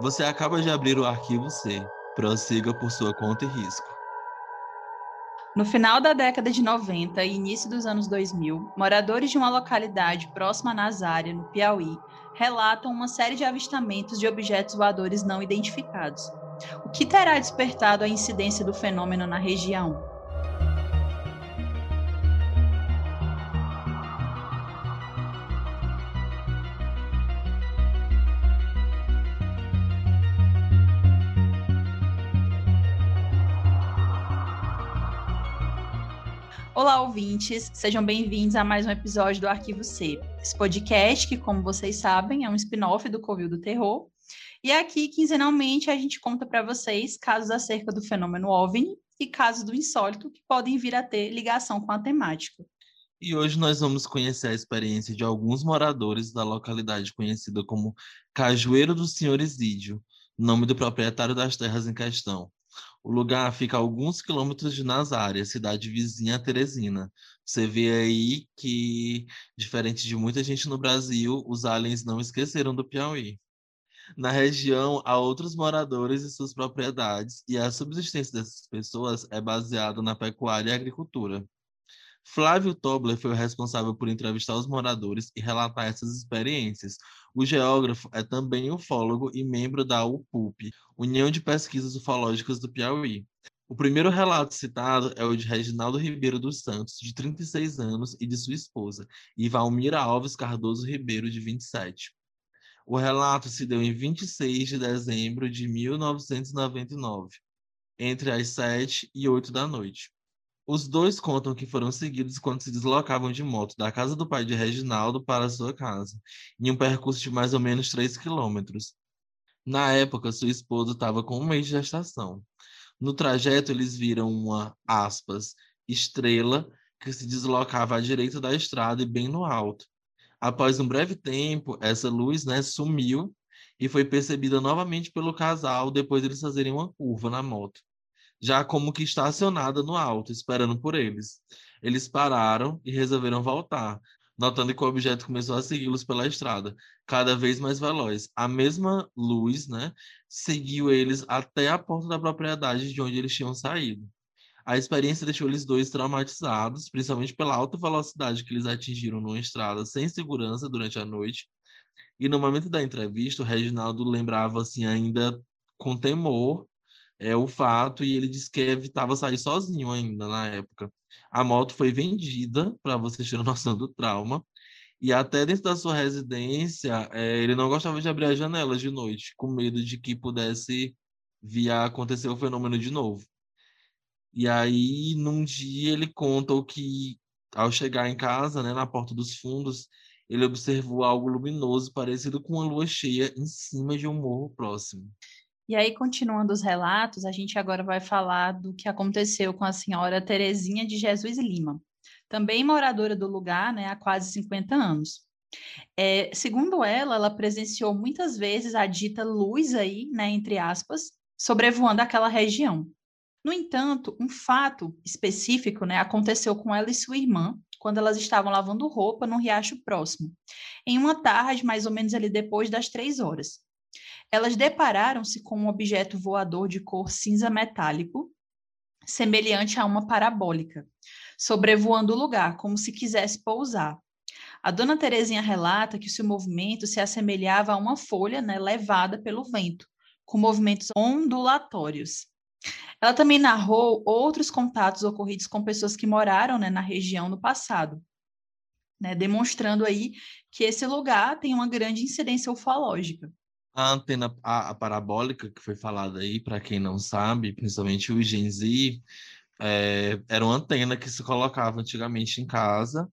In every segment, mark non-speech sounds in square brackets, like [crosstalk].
Você acaba de abrir o arquivo C. Prossiga por sua conta e risco. No final da década de 90 e início dos anos 2000, moradores de uma localidade próxima a Nazária, no Piauí, relatam uma série de avistamentos de objetos voadores não identificados. O que terá despertado a incidência do fenômeno na região? Olá, ouvintes, sejam bem-vindos a mais um episódio do Arquivo C. Esse podcast, que, como vocês sabem, é um spin-off do Covil do Terror. E aqui, quinzenalmente, a gente conta para vocês casos acerca do fenômeno OVNI e casos do insólito que podem vir a ter ligação com a temática. E hoje nós vamos conhecer a experiência de alguns moradores da localidade conhecida como Cajueiro do Senhor Isídio, nome do proprietário das terras em questão. O lugar fica a alguns quilômetros de Nazária, cidade vizinha a Teresina. Você vê aí que, diferente de muita gente no Brasil, os aliens não esqueceram do Piauí. Na região, há outros moradores e suas propriedades, e a subsistência dessas pessoas é baseada na pecuária e agricultura. Flávio Tobler foi o responsável por entrevistar os moradores e relatar essas experiências. O geógrafo é também ufólogo e membro da UPUP, União de Pesquisas Ufológicas do Piauí. O primeiro relato citado é o de Reginaldo Ribeiro dos Santos, de 36 anos, e de sua esposa, e Valmira Alves Cardoso Ribeiro, de 27. O relato se deu em 26 de dezembro de 1999, entre as 7 e 8 da noite. Os dois contam que foram seguidos quando se deslocavam de moto da casa do pai de Reginaldo para sua casa, em um percurso de mais ou menos 3 quilômetros. Na época, sua esposa estava com um mês de gestação. No trajeto, eles viram uma, aspas, estrela que se deslocava à direita da estrada e bem no alto. Após um breve tempo, essa luz né, sumiu e foi percebida novamente pelo casal depois de eles fazerem uma curva na moto já como que estacionada no alto, esperando por eles. Eles pararam e resolveram voltar, notando que o objeto começou a segui-los pela estrada, cada vez mais veloz. A mesma luz, né, seguiu eles até a porta da propriedade de onde eles tinham saído. A experiência deixou eles dois traumatizados, principalmente pela alta velocidade que eles atingiram numa estrada sem segurança durante a noite. E no momento da entrevista, o Reginaldo lembrava assim ainda com temor é o fato e ele disse que evitava sair sozinho ainda na época. A moto foi vendida, para vocês [laughs] terem noção do trauma, e até dentro da sua residência, é, ele não gostava de abrir as janelas de noite, com medo de que pudesse vir a acontecer o fenômeno de novo. E aí, num dia, ele conta o que, ao chegar em casa, né, na porta dos fundos, ele observou algo luminoso parecido com uma lua cheia em cima de um morro próximo. E aí, continuando os relatos, a gente agora vai falar do que aconteceu com a senhora Terezinha de Jesus Lima, também moradora do lugar né, há quase 50 anos. É, segundo ela, ela presenciou muitas vezes a dita luz aí, né, entre aspas, sobrevoando aquela região. No entanto, um fato específico né, aconteceu com ela e sua irmã quando elas estavam lavando roupa num riacho próximo, em uma tarde mais ou menos ali depois das três horas elas depararam-se com um objeto voador de cor cinza metálico, semelhante a uma parabólica, sobrevoando o lugar, como se quisesse pousar. A dona Terezinha relata que seu movimento se assemelhava a uma folha né, levada pelo vento, com movimentos ondulatórios. Ela também narrou outros contatos ocorridos com pessoas que moraram né, na região no passado, né, demonstrando aí que esse lugar tem uma grande incidência ufológica. A antena a, a parabólica que foi falada aí, para quem não sabe, principalmente o Gen Z, é, era uma antena que se colocava antigamente em casa.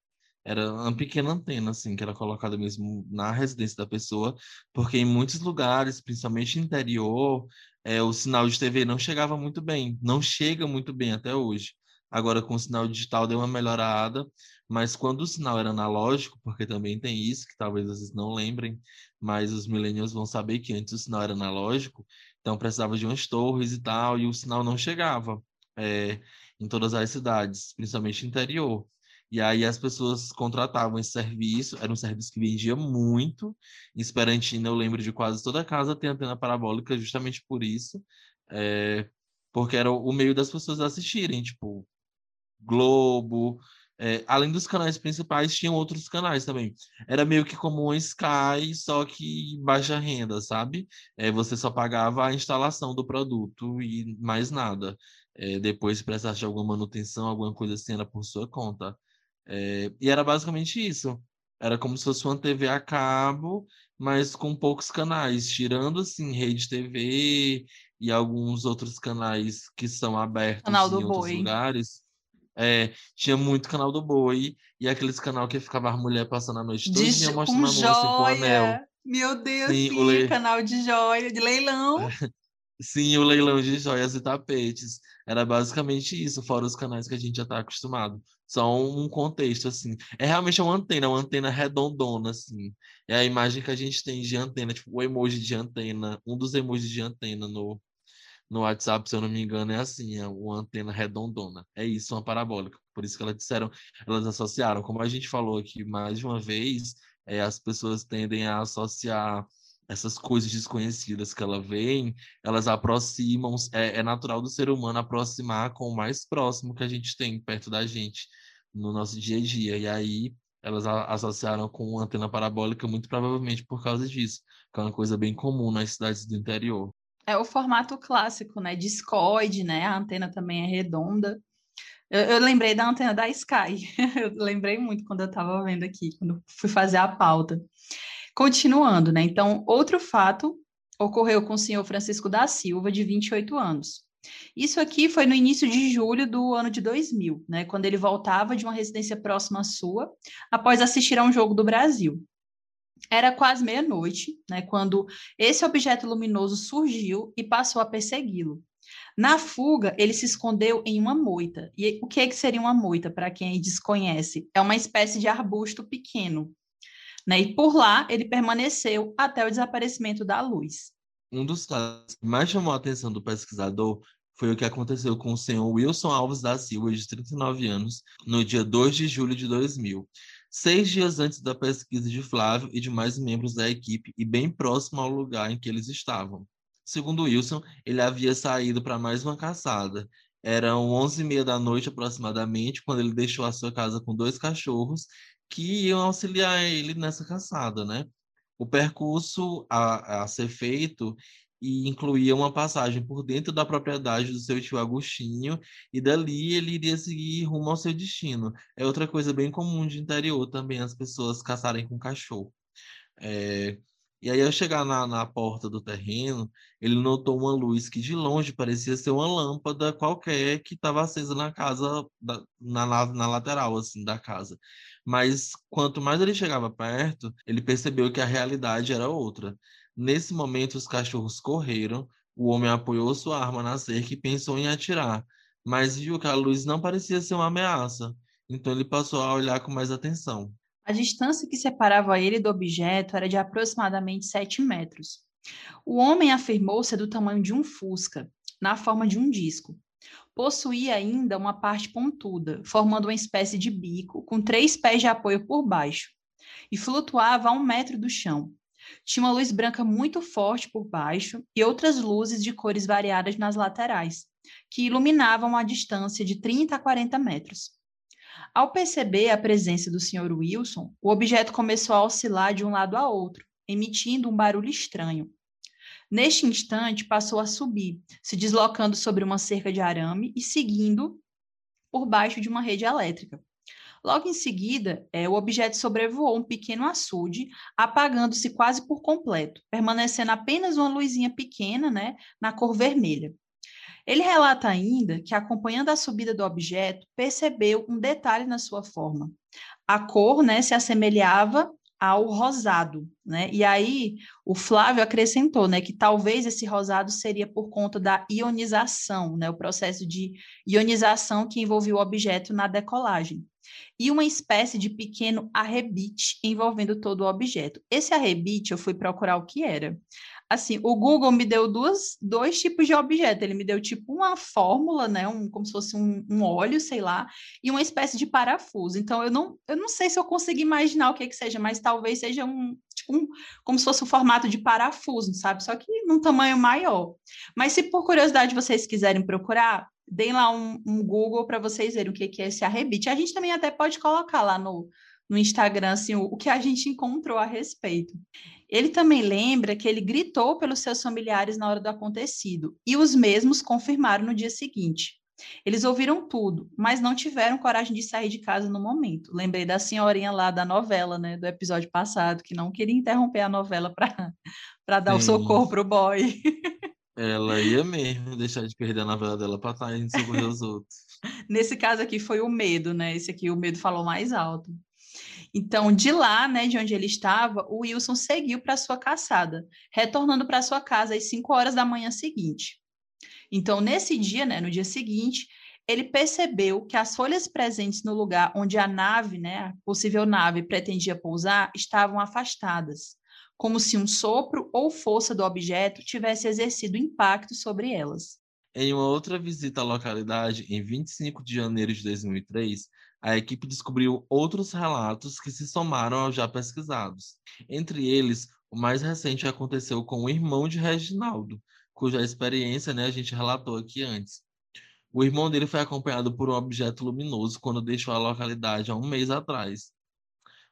Era uma pequena antena, assim, que era colocada mesmo na residência da pessoa, porque em muitos lugares, principalmente interior, é, o sinal de TV não chegava muito bem, não chega muito bem até hoje. Agora, com o sinal digital, deu uma melhorada, mas quando o sinal era analógico, porque também tem isso, que talvez vocês não lembrem, mas os millennials vão saber que antes o sinal era analógico, então precisava de umas torres e tal, e o sinal não chegava é, em todas as cidades, principalmente interior. E aí as pessoas contratavam esse serviço, era um serviço que vendia muito. Em Esperantina, eu lembro de quase toda casa ter antena parabólica justamente por isso. É, porque era o meio das pessoas assistirem, tipo, Globo, é, além dos canais principais, tinham outros canais também. Era meio que como um Sky, só que baixa renda, sabe? É, você só pagava a instalação do produto e mais nada. É, depois, se precisasse de alguma manutenção, alguma coisa assim, era por sua conta. É, e era basicamente isso. Era como se fosse uma TV a cabo, mas com poucos canais, tirando assim Rede TV e alguns outros canais que são abertos Canal em do outros Boi. lugares. É, tinha muito canal do Boi e aqueles canal que ficava a mulher passando a noite todinha jo- mostrando com a moça com o anel. joia. Meu Deus, Sim, sim, o le- canal de joia, de leilão. [laughs] Sim, o leilão de joias e tapetes. Era basicamente isso, fora os canais que a gente já está acostumado. Só um contexto, assim. É realmente uma antena, uma antena redondona, assim. É a imagem que a gente tem de antena, tipo, o emoji de antena, um dos emojis de antena no, no WhatsApp, se eu não me engano, é assim, é uma antena redondona. É isso, uma parabólica. Por isso que elas disseram, elas associaram. Como a gente falou aqui mais de uma vez, é, as pessoas tendem a associar essas coisas desconhecidas que ela vem, elas aproximam, é, é natural do ser humano aproximar com o mais próximo que a gente tem perto da gente no nosso dia a dia. E aí elas associaram com antena parabólica muito provavelmente por causa disso, que é uma coisa bem comum nas cidades do interior. É o formato clássico, né? Discoide, né? A antena também é redonda. Eu, eu lembrei da antena da Sky. [laughs] Eu lembrei muito quando eu estava vendo aqui, quando fui fazer a pauta. Continuando, né? Então, outro fato ocorreu com o senhor Francisco da Silva, de 28 anos. Isso aqui foi no início de julho do ano de 2000, né? Quando ele voltava de uma residência próxima à sua, após assistir a um jogo do Brasil. Era quase meia-noite, né? Quando esse objeto luminoso surgiu e passou a persegui-lo. Na fuga, ele se escondeu em uma moita. E o que, é que seria uma moita, para quem desconhece? É uma espécie de arbusto pequeno. Né? E por lá, ele permaneceu até o desaparecimento da luz. Um dos casos que mais chamou a atenção do pesquisador foi o que aconteceu com o senhor Wilson Alves da Silva, de 39 anos, no dia 2 de julho de 2000, seis dias antes da pesquisa de Flávio e de mais membros da equipe e bem próximo ao lugar em que eles estavam. Segundo Wilson, ele havia saído para mais uma caçada. Eram 11h30 da noite aproximadamente, quando ele deixou a sua casa com dois cachorros que iam auxiliar ele nessa caçada, né? O percurso a, a ser feito e incluía uma passagem por dentro da propriedade do seu tio Agostinho, e dali ele iria seguir rumo ao seu destino. É outra coisa bem comum de interior também, as pessoas caçarem com cachorro. É, e aí, ao chegar na, na porta do terreno, ele notou uma luz que de longe parecia ser uma lâmpada qualquer que estava acesa na casa, da, na, na, lateral assim, da casa. Mas quanto mais ele chegava perto, ele percebeu que a realidade era outra. Nesse momento, os cachorros correram, o homem apoiou sua arma na cerca e pensou em atirar, mas viu que a luz não parecia ser uma ameaça, então ele passou a olhar com mais atenção. A distância que separava ele do objeto era de aproximadamente 7 metros. O homem afirmou ser do tamanho de um fusca, na forma de um disco. Possuía ainda uma parte pontuda, formando uma espécie de bico, com três pés de apoio por baixo, e flutuava a um metro do chão. Tinha uma luz branca muito forte por baixo e outras luzes de cores variadas nas laterais, que iluminavam a distância de 30 a 40 metros. Ao perceber a presença do Sr. Wilson, o objeto começou a oscilar de um lado a outro, emitindo um barulho estranho. Neste instante, passou a subir, se deslocando sobre uma cerca de arame e seguindo por baixo de uma rede elétrica. Logo em seguida, é, o objeto sobrevoou um pequeno açude, apagando-se quase por completo, permanecendo apenas uma luzinha pequena, né, na cor vermelha. Ele relata ainda que, acompanhando a subida do objeto, percebeu um detalhe na sua forma. A cor né, se assemelhava ao rosado, né? E aí o Flávio acrescentou, né, que talvez esse rosado seria por conta da ionização, né, o processo de ionização que envolvia o objeto na decolagem. E uma espécie de pequeno arrebite envolvendo todo o objeto. Esse arrebite eu fui procurar o que era. Assim, o Google me deu duas, dois tipos de objeto. Ele me deu tipo uma fórmula, né? Um, como se fosse um, um óleo, sei lá, e uma espécie de parafuso. Então, eu não, eu não sei se eu consigo imaginar o que que seja, mas talvez seja um, tipo um, como se fosse um formato de parafuso, sabe? Só que num tamanho maior. Mas se por curiosidade vocês quiserem procurar, deem lá um, um Google para vocês verem o que, que é esse arrebite. A gente também até pode colocar lá no, no Instagram assim, o, o que a gente encontrou a respeito. Ele também lembra que ele gritou pelos seus familiares na hora do acontecido, e os mesmos confirmaram no dia seguinte. Eles ouviram tudo, mas não tiveram coragem de sair de casa no momento. Lembrei da senhorinha lá da novela, né, do episódio passado, que não queria interromper a novela para [laughs] dar Sim. o socorro pro boy. Ela ia mesmo deixar de perder a novela dela para estar indo socorrer os outros. [laughs] Nesse caso aqui foi o medo, né? Esse aqui o medo falou mais alto. Então, de lá, né, de onde ele estava, o Wilson seguiu para sua caçada, retornando para sua casa às 5 horas da manhã seguinte. Então, nesse dia, né, no dia seguinte, ele percebeu que as folhas presentes no lugar onde a nave, né, a possível nave pretendia pousar, estavam afastadas, como se um sopro ou força do objeto tivesse exercido impacto sobre elas. Em uma outra visita à localidade, em 25 de janeiro de 2003, a equipe descobriu outros relatos que se somaram aos já pesquisados. Entre eles, o mais recente aconteceu com o irmão de Reginaldo, cuja experiência né, a gente relatou aqui antes. O irmão dele foi acompanhado por um objeto luminoso quando deixou a localidade há um mês atrás.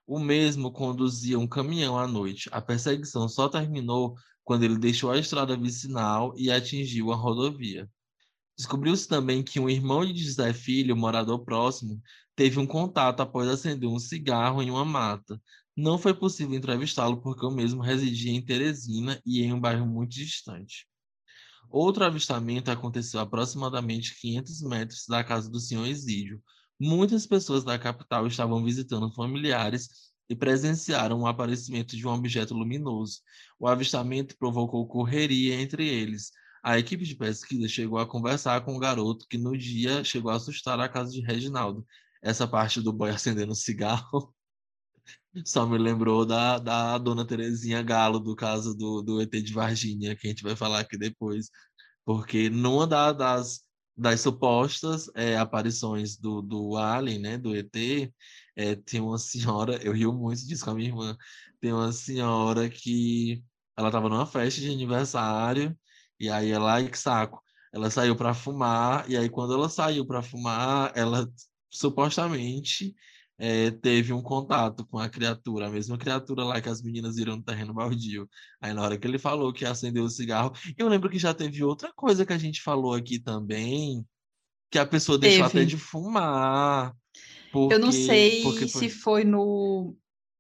O mesmo conduzia um caminhão à noite. A perseguição só terminou quando ele deixou a estrada vicinal e atingiu a rodovia. Descobriu-se também que um irmão de José Filho, morador próximo, teve um contato após acender um cigarro em uma mata. Não foi possível entrevistá-lo porque o mesmo residia em Teresina e em um bairro muito distante. Outro avistamento aconteceu a aproximadamente 500 metros da casa do senhor Exídio. Muitas pessoas da capital estavam visitando familiares e presenciaram o aparecimento de um objeto luminoso. O avistamento provocou correria entre eles. A equipe de pesquisa chegou a conversar com o garoto que no dia chegou a assustar a casa de Reginaldo. Essa parte do boy acendendo cigarro [laughs] só me lembrou da, da dona Terezinha Galo, do caso do, do ET de Varginha, que a gente vai falar aqui depois. Porque numa da, das, das supostas é, aparições do, do Alien, né, do ET, é, tem uma senhora, [laughs] eu rio muito disso com a minha irmã, tem uma senhora que ela estava numa festa de aniversário, e aí ela, que saco, ela saiu para fumar, e aí quando ela saiu para fumar, ela supostamente é, teve um contato com a criatura, a mesma criatura lá que as meninas viram no terreno baldio. Aí na hora que ele falou que acendeu o cigarro, eu lembro que já teve outra coisa que a gente falou aqui também, que a pessoa teve. deixou até de fumar. Porque, eu não sei foi... se foi no.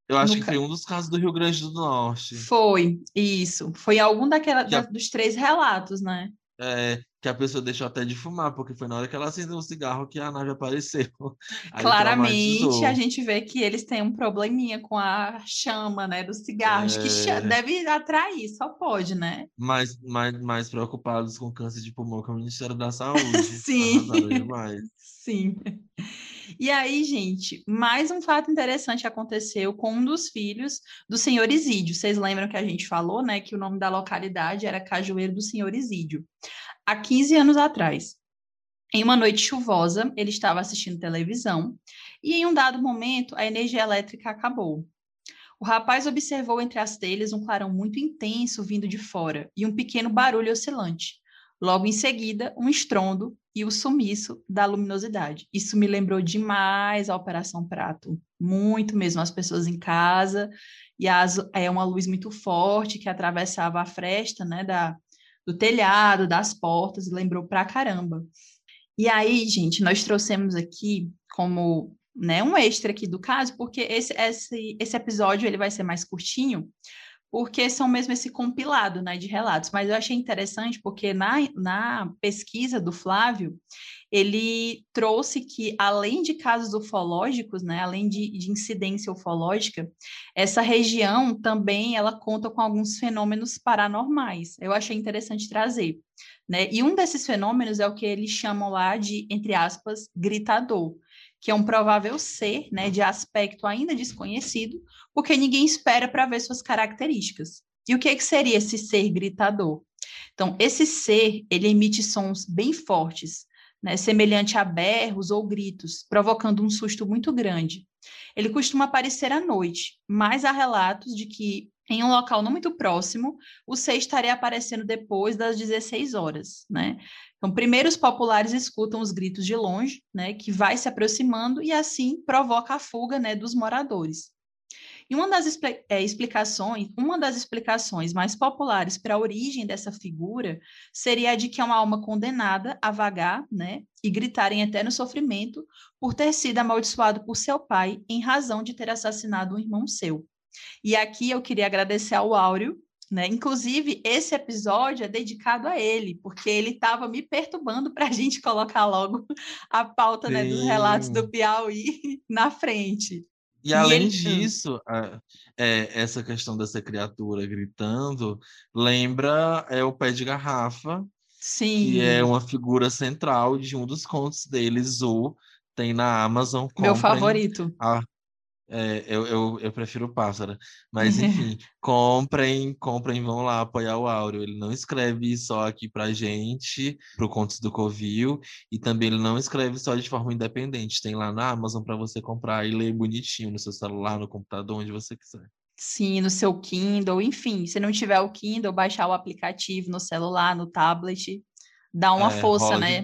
Eu acho no... que foi um dos casos do Rio Grande do Norte. Foi, isso. Foi algum daquela, da, dos três relatos, né? É, que a pessoa deixou até de fumar, porque foi na hora que ela acendeu o cigarro que a nave apareceu. [laughs] Aí Claramente, a gente vê que eles têm um probleminha com a chama, né, do cigarro. É... que deve atrair, só pode, né? Mais, mais, mais preocupados com câncer de pulmão que o Ministério da [laughs] Saúde. Sim. Sim. E aí, gente, mais um fato interessante aconteceu com um dos filhos do senhor Isídio. Vocês lembram que a gente falou, né, que o nome da localidade era Cajueiro do Senhor Isídio. Há 15 anos atrás, em uma noite chuvosa, ele estava assistindo televisão e, em um dado momento, a energia elétrica acabou. O rapaz observou entre as telhas um clarão muito intenso vindo de fora e um pequeno barulho oscilante. Logo em seguida, um estrondo e o sumiço da luminosidade. Isso me lembrou demais a Operação Prato, muito mesmo. As pessoas em casa e as, é uma luz muito forte que atravessava a fresta né, da, do telhado, das portas, lembrou pra caramba. E aí, gente, nós trouxemos aqui como né, um extra aqui do caso, porque esse, esse, esse episódio ele vai ser mais curtinho, porque são mesmo esse compilado né, de relatos. Mas eu achei interessante porque na, na pesquisa do Flávio, ele trouxe que, além de casos ufológicos, né, além de, de incidência ufológica, essa região também ela conta com alguns fenômenos paranormais. Eu achei interessante trazer. Né? E um desses fenômenos é o que eles chamam lá de, entre aspas, gritador que é um provável ser, né, de aspecto ainda desconhecido, porque ninguém espera para ver suas características. E o que, que seria esse ser gritador? Então, esse ser, ele emite sons bem fortes, né, semelhante a berros ou gritos, provocando um susto muito grande. Ele costuma aparecer à noite, mas há relatos de que em um local não muito próximo, o ser estaria aparecendo depois das 16 horas, né? Então, primeiro os populares escutam os gritos de longe, né, que vai se aproximando e assim provoca a fuga, né, dos moradores. E uma das é, explicações, uma das explicações mais populares para a origem dessa figura seria a de que é uma alma condenada a vagar, né, e gritar em eterno sofrimento por ter sido amaldiçoado por seu pai em razão de ter assassinado um irmão seu. E aqui eu queria agradecer ao Áureo, né? Inclusive, esse episódio é dedicado a ele, porque ele estava me perturbando para a [laughs] gente colocar logo a pauta né, dos relatos do Piauí [laughs] na frente. E além ele... disso, a, é, essa questão dessa criatura gritando lembra é o pé de garrafa, Sim. que é uma figura central de um dos contos deles, o tem na Amazon. Meu favorito. A, é, eu, eu, eu prefiro o pássaro. Mas, [laughs] enfim, comprem, comprem, vão lá apoiar o Áureo. Ele não escreve só aqui pra gente, pro Contos do Covil, e também ele não escreve só de forma independente. Tem lá na Amazon para você comprar e ler bonitinho no seu celular, no computador, onde você quiser. Sim, no seu Kindle, enfim, se não tiver o Kindle, baixar o aplicativo no celular, no tablet, dá uma é, força, né?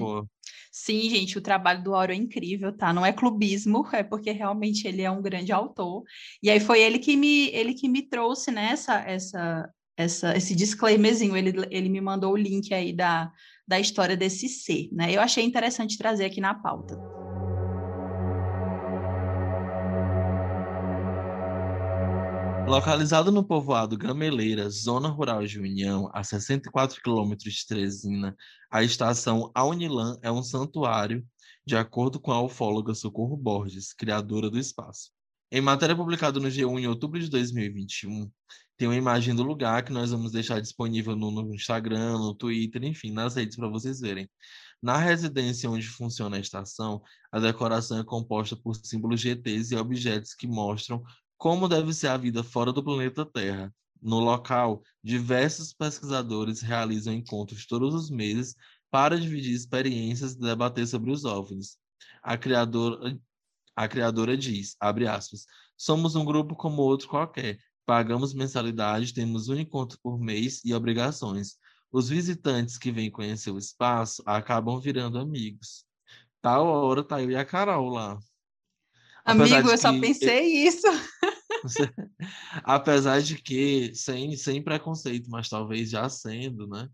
Sim, gente, o trabalho do Auro é incrível, tá? Não é clubismo, [laughs] é porque realmente ele é um grande autor. E aí foi ele que me, ele que me trouxe né, essa, essa, esse disclaimerzinho. Ele, ele me mandou o link aí da, da história desse ser, né? Eu achei interessante trazer aqui na pauta. Localizado no povoado Gameleira, zona rural de União, a 64 quilômetros de Teresina, a estação Aunilã é um santuário, de acordo com a ufóloga Socorro Borges, criadora do espaço. Em matéria publicada no G1 em outubro de 2021, tem uma imagem do lugar que nós vamos deixar disponível no, no Instagram, no Twitter, enfim, nas redes para vocês verem. Na residência onde funciona a estação, a decoração é composta por símbolos GTs e objetos que mostram como deve ser a vida fora do planeta Terra. No local, diversos pesquisadores realizam encontros todos os meses para dividir experiências e debater sobre os OVNIs. A criadora, a criadora diz, abre aspas, somos um grupo como outro qualquer, pagamos mensalidade, temos um encontro por mês e obrigações. Os visitantes que vêm conhecer o espaço acabam virando amigos. Tal hora tá eu e a Carol lá. Amigo, eu só pensei isso. [laughs] [laughs] Apesar de que, sem, sem preconceito, mas talvez já sendo, né?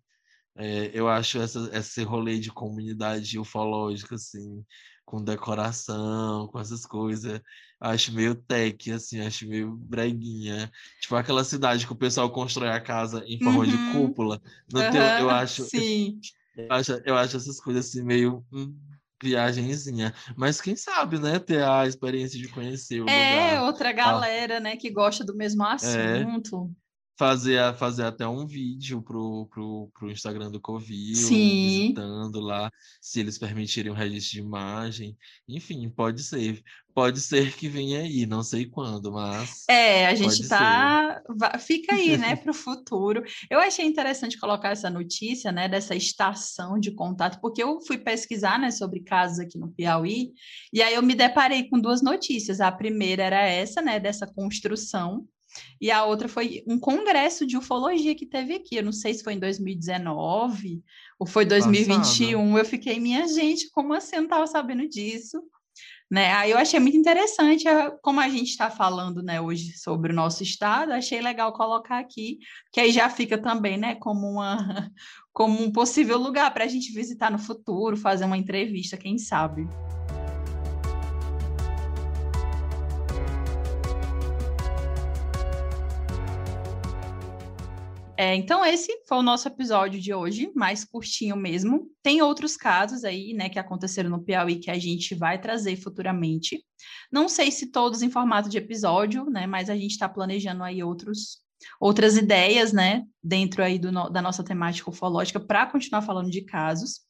É, eu acho essa, esse rolê de comunidade ufológica, assim, com decoração, com essas coisas, acho meio tech, assim, acho meio breguinha. Tipo aquela cidade que o pessoal constrói a casa em forma uhum. de cúpula. Não uhum. tem, eu acho. Sim. Eu acho, eu acho essas coisas assim meio. Hum, viagenzinha. Mas quem sabe, né? Ter a experiência de conhecer o é, lugar. outra galera, ah. né? Que gosta do mesmo é. assunto. É fazer, fazer até um vídeo pro, pro, pro Instagram do Covil, Sim. visitando lá, se eles permitirem um registro de imagem. Enfim, pode ser. Pode ser que venha aí, não sei quando, mas. É, a gente tá. Ser. Fica aí, né, para o futuro. Eu achei interessante colocar essa notícia, né, dessa estação de contato, porque eu fui pesquisar, né, sobre casos aqui no Piauí, e aí eu me deparei com duas notícias. A primeira era essa, né, dessa construção e a outra foi um congresso de ufologia que teve aqui. Eu não sei se foi em 2019 ou foi 2021. Passado. Eu fiquei, minha gente, como assim? Eu não estava sabendo disso. Né? Aí eu achei muito interessante, como a gente está falando né, hoje sobre o nosso estado, achei legal colocar aqui, que aí já fica também né, como, uma, [laughs] como um possível lugar para a gente visitar no futuro, fazer uma entrevista, quem sabe. É, então, esse foi o nosso episódio de hoje, mais curtinho mesmo. Tem outros casos aí, né, que aconteceram no Piauí que a gente vai trazer futuramente. Não sei se todos em formato de episódio, né, mas a gente está planejando aí outros outras ideias, né, dentro aí do, da nossa temática ufológica para continuar falando de casos.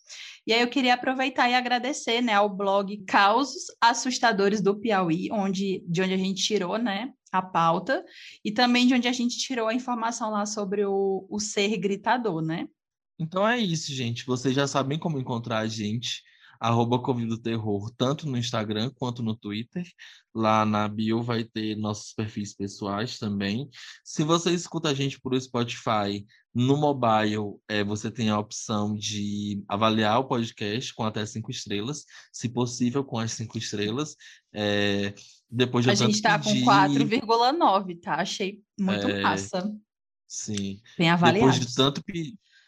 E aí eu queria aproveitar e agradecer, né, ao blog Causos Assustadores do Piauí, onde de onde a gente tirou, né, a pauta e também de onde a gente tirou a informação lá sobre o, o ser gritador, né? Então é isso, gente. Vocês já sabem como encontrar a gente arroba Convido Terror, tanto no Instagram quanto no Twitter. Lá na bio vai ter nossos perfis pessoais também. Se você escuta a gente por Spotify, no mobile, é, você tem a opção de avaliar o podcast com até cinco estrelas, se possível com as cinco estrelas. É, depois de a gente está pedir... com 4,9, tá? Achei muito é... massa. Sim. Bem avaliado. Depois de tanto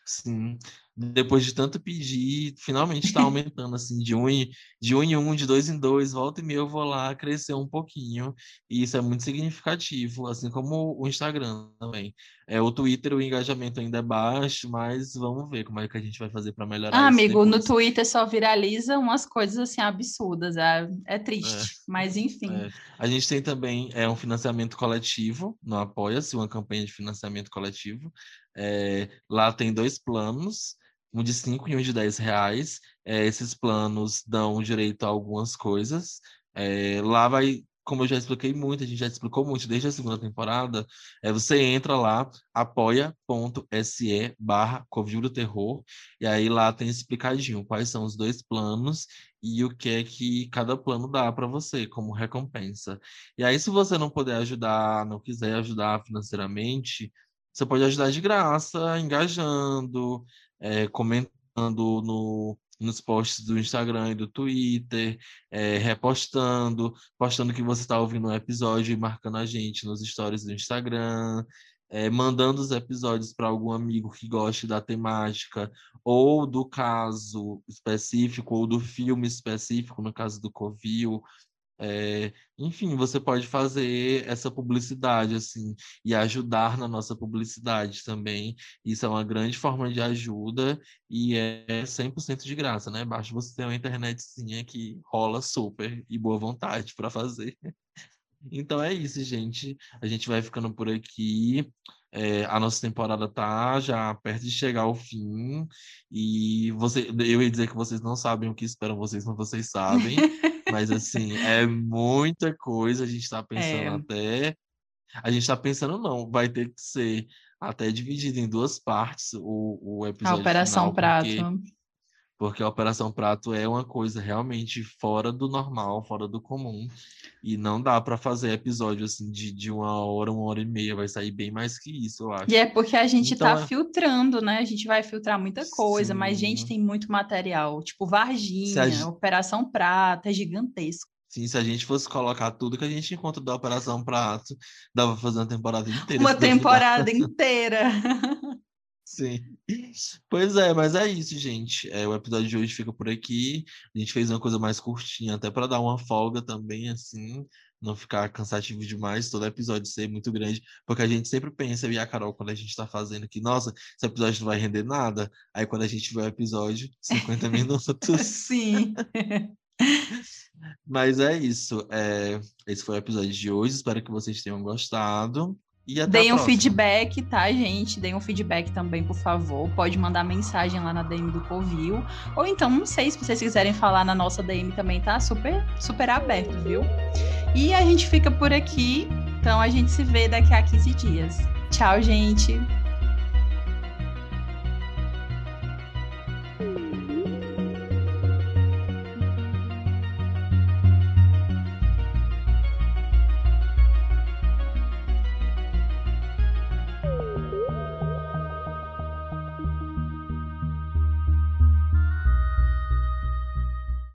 Sim depois de tanto pedir, finalmente está aumentando, assim, de um, em, de um em um, de dois em dois, volta e meia eu vou lá, crescer um pouquinho, e isso é muito significativo, assim como o Instagram também. É, o Twitter, o engajamento ainda é baixo, mas vamos ver como é que a gente vai fazer para melhorar ah, amigo, depois. no Twitter só viraliza umas coisas, assim, absurdas, é, é triste, é, mas enfim. É. A gente tem também é, um financiamento coletivo no Apoia-se, uma campanha de financiamento coletivo, é, lá tem dois planos, um de 5 e um de 10 reais. É, esses planos dão direito a algumas coisas. É, lá vai, como eu já expliquei muito, a gente já explicou muito desde a segunda temporada, é, você entra lá, apoia.se barra Covil Terror, e aí lá tem explicadinho quais são os dois planos e o que é que cada plano dá para você como recompensa. E aí, se você não puder ajudar, não quiser ajudar financeiramente, você pode ajudar de graça, engajando, é, comentando no, nos posts do Instagram e do Twitter, é, repostando, postando que você está ouvindo um episódio e marcando a gente nos stories do Instagram, é, mandando os episódios para algum amigo que goste da temática, ou do caso específico, ou do filme específico, no caso do Covil, é, enfim, você pode fazer essa publicidade, assim, e ajudar na nossa publicidade também. Isso é uma grande forma de ajuda e é 100% de graça, né? Basta você ter uma internetzinha que rola super e boa vontade para fazer. [laughs] Então é isso, gente. A gente vai ficando por aqui. É, a nossa temporada tá já perto de chegar ao fim. E você, eu ia dizer que vocês não sabem o que esperam vocês, mas vocês sabem. [laughs] Mas assim, é muita coisa, a gente está pensando é. até. A gente está pensando, não, vai ter que ser até dividido em duas partes o, o episódio. A Operação final, Prato. Porque, porque a Operação Prato é uma coisa realmente fora do normal, fora do comum. E não dá para fazer episódio assim de, de uma hora, uma hora e meia. Vai sair bem mais que isso, eu acho. E é porque a gente está então, é filtrando, né? A gente vai filtrar muita coisa, Sim. mas gente tem muito material. Tipo Varginha, gente... Operação Prata, é gigantesco. Sim, se a gente fosse colocar tudo que a gente encontra da Operação Prato, dava pra fazer uma temporada inteira. Uma temporada [laughs] inteira. Sim. Pois é, mas é isso, gente. É, o episódio de hoje fica por aqui. A gente fez uma coisa mais curtinha, até para dar uma folga também, assim, não ficar cansativo demais, todo episódio ser muito grande, porque a gente sempre pensa, e a Carol, quando a gente está fazendo que, nossa, esse episódio não vai render nada. Aí quando a gente vê o episódio, 50 [laughs] minutos. Sim. Mas é isso. É, esse foi o episódio de hoje. Espero que vocês tenham gostado. E até Deem um feedback, tá, gente? Deem um feedback também, por favor. Pode mandar mensagem lá na DM do Covil. Ou então, não sei, se vocês quiserem falar na nossa DM também, tá super, super aberto, viu? E a gente fica por aqui. Então a gente se vê daqui a 15 dias. Tchau, gente!